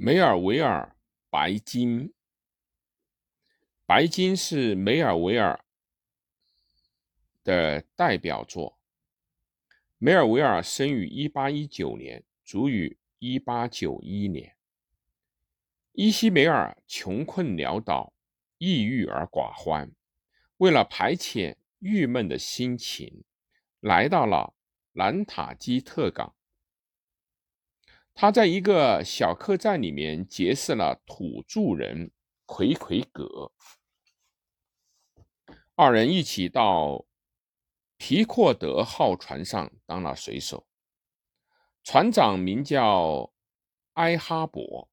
梅尔维尔《白金》，《白金》是梅尔维尔的代表作。梅尔维尔生于一八一九年，卒于一八九一年。伊西梅尔穷困潦倒，抑郁而寡欢，为了排遣郁闷的心情，来到了兰塔基特港。他在一个小客栈里面结识了土著人奎奎格，二人一起到皮阔德号船上当了水手，船长名叫埃哈伯。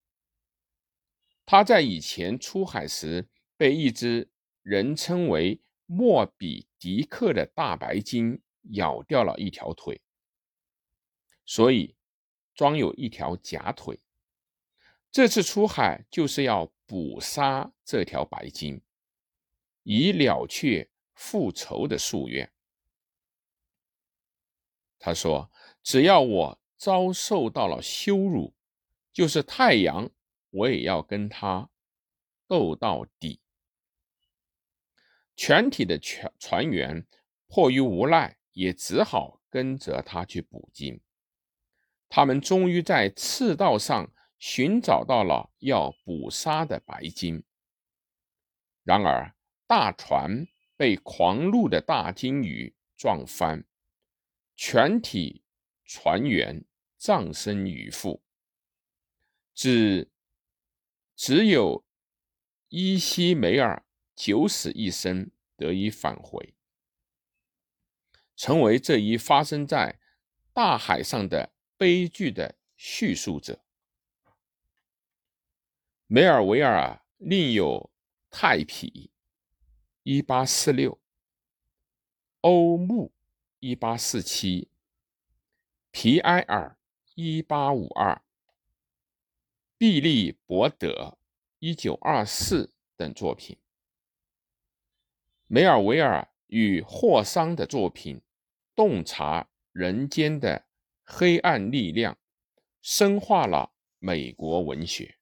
他在以前出海时被一只人称为莫比迪克的大白鲸咬掉了一条腿，所以。装有一条假腿，这次出海就是要捕杀这条白鲸，以了却复仇的夙愿。他说：“只要我遭受到了羞辱，就是太阳，我也要跟他斗到底。”全体的船船员迫于无奈，也只好跟着他去捕鲸。他们终于在赤道上寻找到了要捕杀的白鲸。然而，大船被狂怒的大鲸鱼撞翻，全体船员葬身鱼腹，只只有伊西梅尔九死一生得以返回，成为这一发生在大海上的。悲剧的叙述者，梅尔维尔另有泰匹，一八四六；欧穆，一八四七；皮埃尔，一八五二；毕利伯德，一九二四等作品。梅尔维尔与霍桑的作品洞察人间的。黑暗力量深化了美国文学。